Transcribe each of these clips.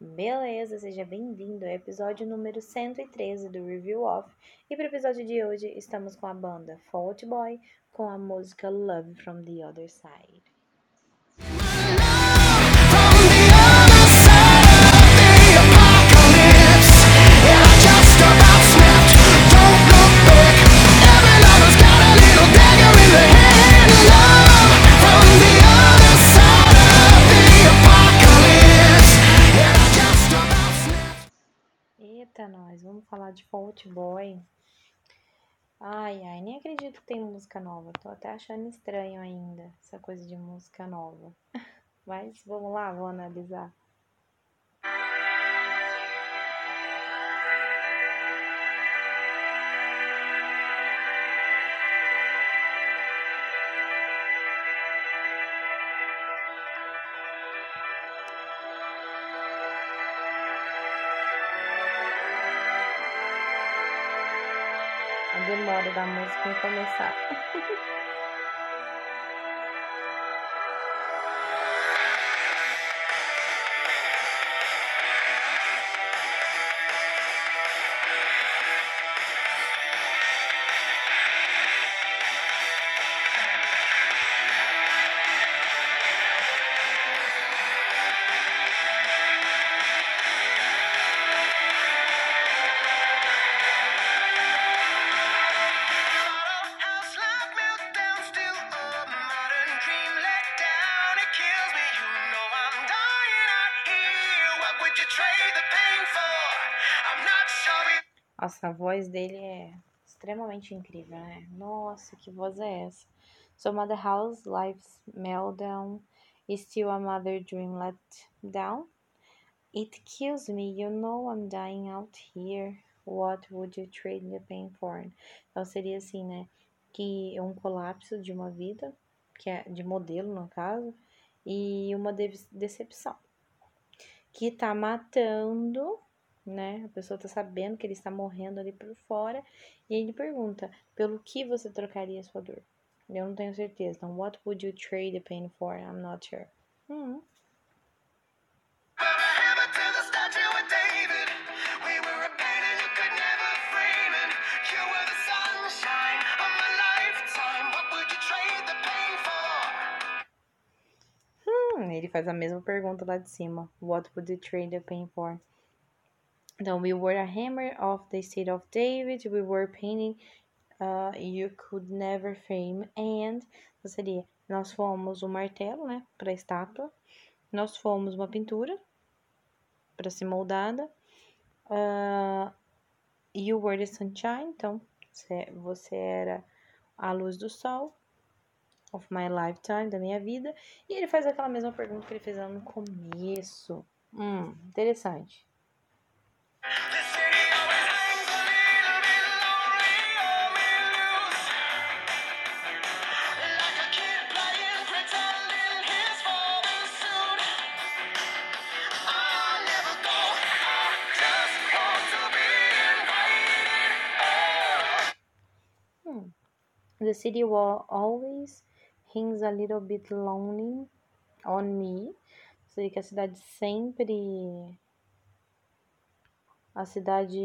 Beleza, seja bem-vindo ao episódio número 113 do Review Off. E para o episódio de hoje estamos com a banda Fault Boy com a música Love from the Other Side. Fault Boy. Ai, ai, nem acredito que tem música nova. Tô até achando estranho ainda essa coisa de música nova. Mas vamos lá, vou analisar. Demora da música em começar. Nossa, a voz dele é extremamente incrível, né? Nossa, que voz é essa? So Mother House, Life's Meltdown, Still a Mother Dream Let Down? It kills me, you know I'm dying out here. What would you trade the pain for? Então seria assim, né? Que é um colapso de uma vida, que é de modelo no caso, e uma de decepção. Que tá matando né? A pessoa tá sabendo que ele está morrendo ali por fora e ele pergunta: pelo que você trocaria sua dor? Eu não tenho certeza. Então, what would you trade the pain for? I'm not sure. Hum. Hum, ele faz a mesma pergunta lá de cima. What would you trade the pain for? Então, we were a hammer of the state of David, we were painting uh, you could never frame, and seria, nós fomos o martelo, né, para a estátua, nós fomos uma pintura para ser moldada, uh, you were the sunshine, então você era a luz do sol, of my lifetime, da minha vida, e ele faz aquela mesma pergunta que ele fez lá no começo. Hum, interessante. The city wall always hangs a little bit lonely on me. Sei que a cidade sempre. A cidade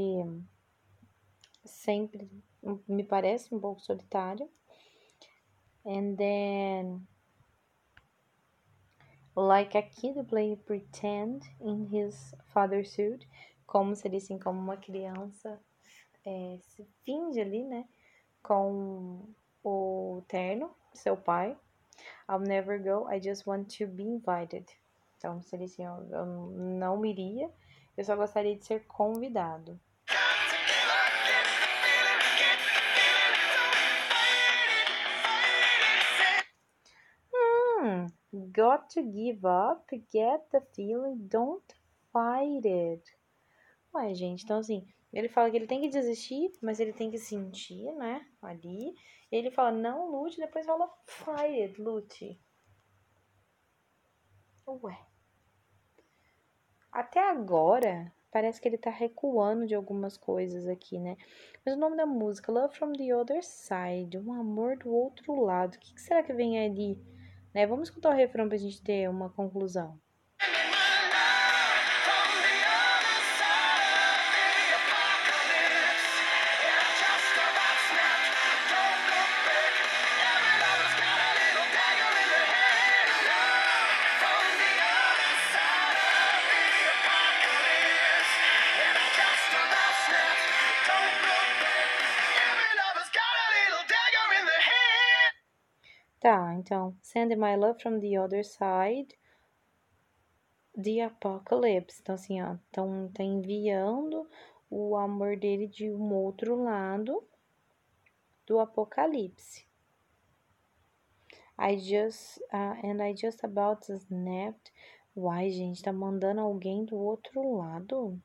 sempre me parece um pouco solitária. And then. Like a kid play pretend in his father's suit. Como seria assim, como uma criança é, se finge ali, né? Com o terno, seu pai. I'll never go, I just want to be invited. Então, seria assim, eu, eu não iria, eu só gostaria de ser convidado. Hmm, got to give up, get the feeling, don't fight it. Ué, gente, então assim, ele fala que ele tem que desistir, mas ele tem que sentir, né? Ali. Ele fala, não lute, depois fala, fight it, lute. Ué. Até agora, parece que ele tá recuando de algumas coisas aqui, né? Mas o nome da música, Love from the Other Side, um amor do outro lado. O que, que será que vem ali? Né? Vamos escutar o refrão pra gente ter uma conclusão. Então, send my love from the other side. The apocalypse. Então, assim, ó, então tá enviando o amor dele de um outro lado do apocalipse. I just, uh, and I just about snapped. Uai, gente, tá mandando alguém do outro lado?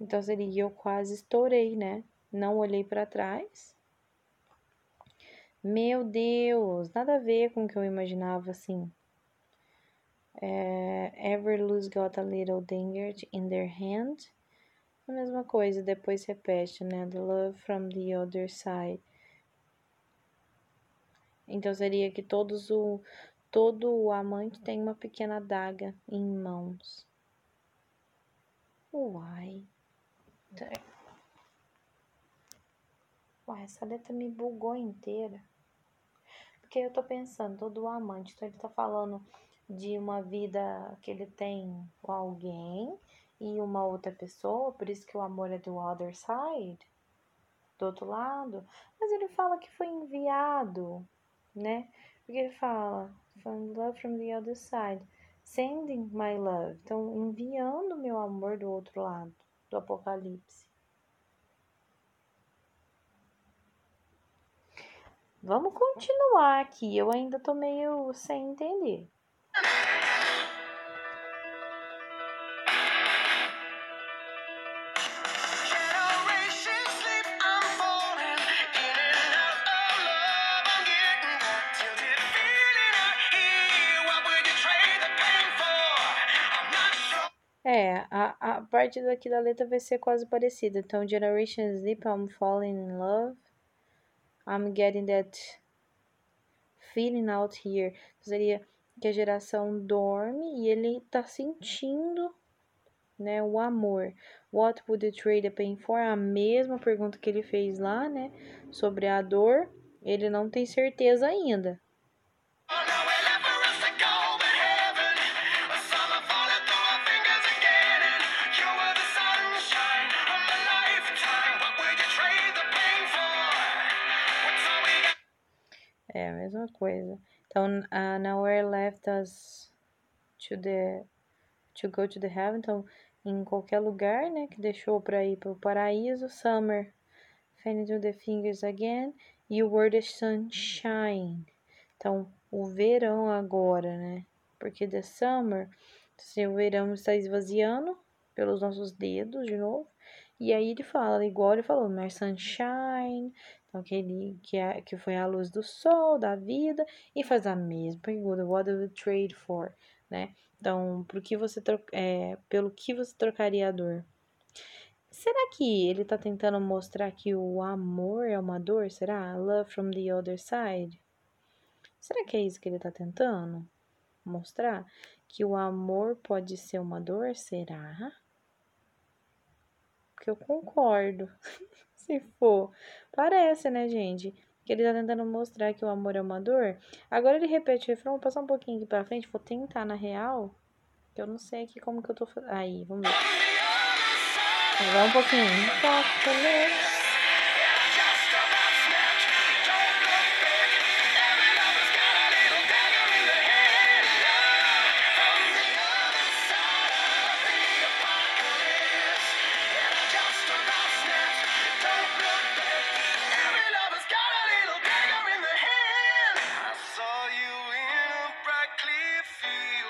Então seria eu quase estourei, né? Não olhei para trás. Meu Deus, nada a ver com o que eu imaginava assim. É, lose got a little danger in their hand. A mesma coisa, depois repete, né? The love from the other side. Então seria que todos o todo o amante tem uma pequena adaga em mãos. Uai. Essa letra me bugou inteira. Porque eu tô pensando, todo o amante, então ele tá falando de uma vida que ele tem com alguém e uma outra pessoa, por isso que o amor é do other side, do outro lado. Mas ele fala que foi enviado né? Porque ele fala, from love from the other side, sending my love. Então, enviando meu amor do outro lado, do Apocalipse. Vamos continuar aqui. Eu ainda tô meio sem entender. É, a, a parte daqui da letra vai ser quase parecida. Então, Generation Sleep, I'm falling in love. I'm getting that feeling out here. Seria que a geração dorme e ele tá sentindo, né, o amor. What would you trade a pain for? A mesma pergunta que ele fez lá, né, sobre a dor. Ele não tem certeza ainda. É a mesma coisa. Então, uh, nowhere left us to the to go to the heaven. Então, em qualquer lugar, né, que deixou para ir para o paraíso. Summer, to the fingers again. E o word é sunshine. Então, o verão agora, né? Porque the summer, se o verão está esvaziando pelos nossos dedos de novo. E aí ele fala, igual ele falou, my sunshine, então, aquele que, é, que foi a luz do sol, da vida, e faz a mesma pergunta, what do you trade for, né? Então, por que você é, pelo que você trocaria a dor? Será que ele tá tentando mostrar que o amor é uma dor? Será? Love from the other side? Será que é isso que ele tá tentando mostrar? Que o amor pode ser uma dor? Será? Porque eu concordo. Se for. Parece, né, gente? Que ele tá tentando mostrar que o amor é uma dor. Agora ele repete o refrão. Vou passar um pouquinho aqui pra frente. Vou tentar na real. Que eu não sei aqui como que eu tô fazendo. Aí, vamos ver. Vai um pouquinho.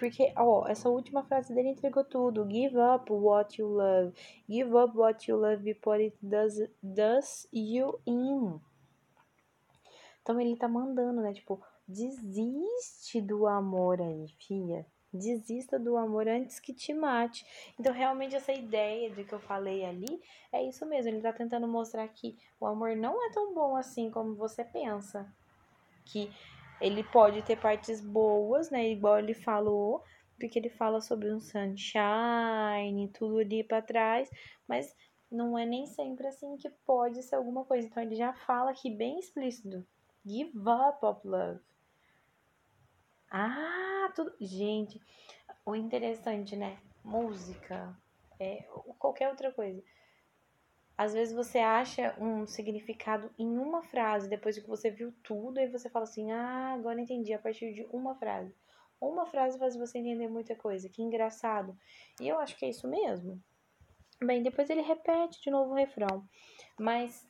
porque, ó, essa última frase dele entregou tudo. Give up what you love. Give up what you love before it does, does you in. Então ele tá mandando, né? Tipo, desiste do amor aí, filha. Desista do amor antes que te mate. Então, realmente, essa ideia de que eu falei ali é isso mesmo. Ele tá tentando mostrar que o amor não é tão bom assim como você pensa. Que Ele pode ter partes boas, né? Igual ele falou, porque ele fala sobre um sunshine, tudo ali para trás, mas não é nem sempre assim que pode ser alguma coisa. Então ele já fala aqui bem explícito. Give up of love. Ah, tudo. Gente, o interessante, né? Música, é, qualquer outra coisa. Às vezes você acha um significado em uma frase, depois que você viu tudo, e você fala assim: ah, agora entendi, a partir de uma frase. Uma frase faz você entender muita coisa, que engraçado. E eu acho que é isso mesmo. Bem, depois ele repete de novo o refrão. Mas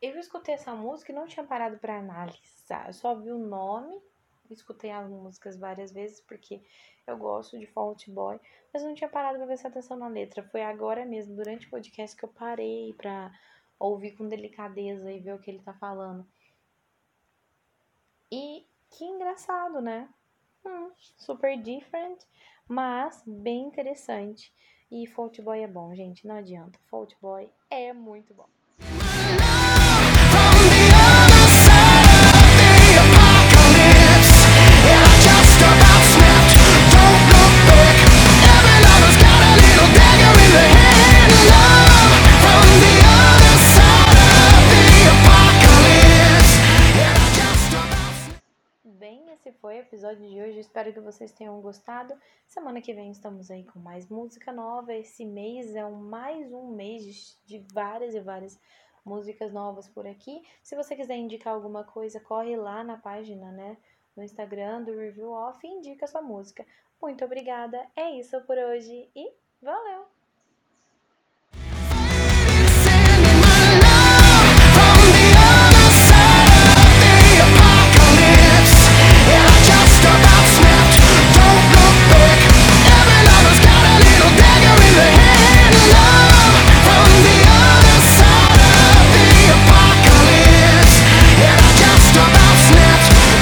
eu escutei essa música e não tinha parado para analisar. Eu só vi o nome, escutei as músicas várias vezes porque eu gosto de Fault Boy, mas não tinha parado para prestar atenção na letra. Foi agora mesmo, durante o podcast, que eu parei para ouvir com delicadeza e ver o que ele tá falando. E que engraçado, né? Hum, super different, mas bem interessante. E Fault Boy é bom, gente, não adianta. Fault Boy é muito bom. Foi o episódio de hoje. Espero que vocês tenham gostado. Semana que vem estamos aí com mais música nova. Esse mês é um, mais um mês de várias e várias músicas novas por aqui. Se você quiser indicar alguma coisa, corre lá na página, né? No Instagram do Review Off e indica sua música. Muito obrigada. É isso por hoje e valeu!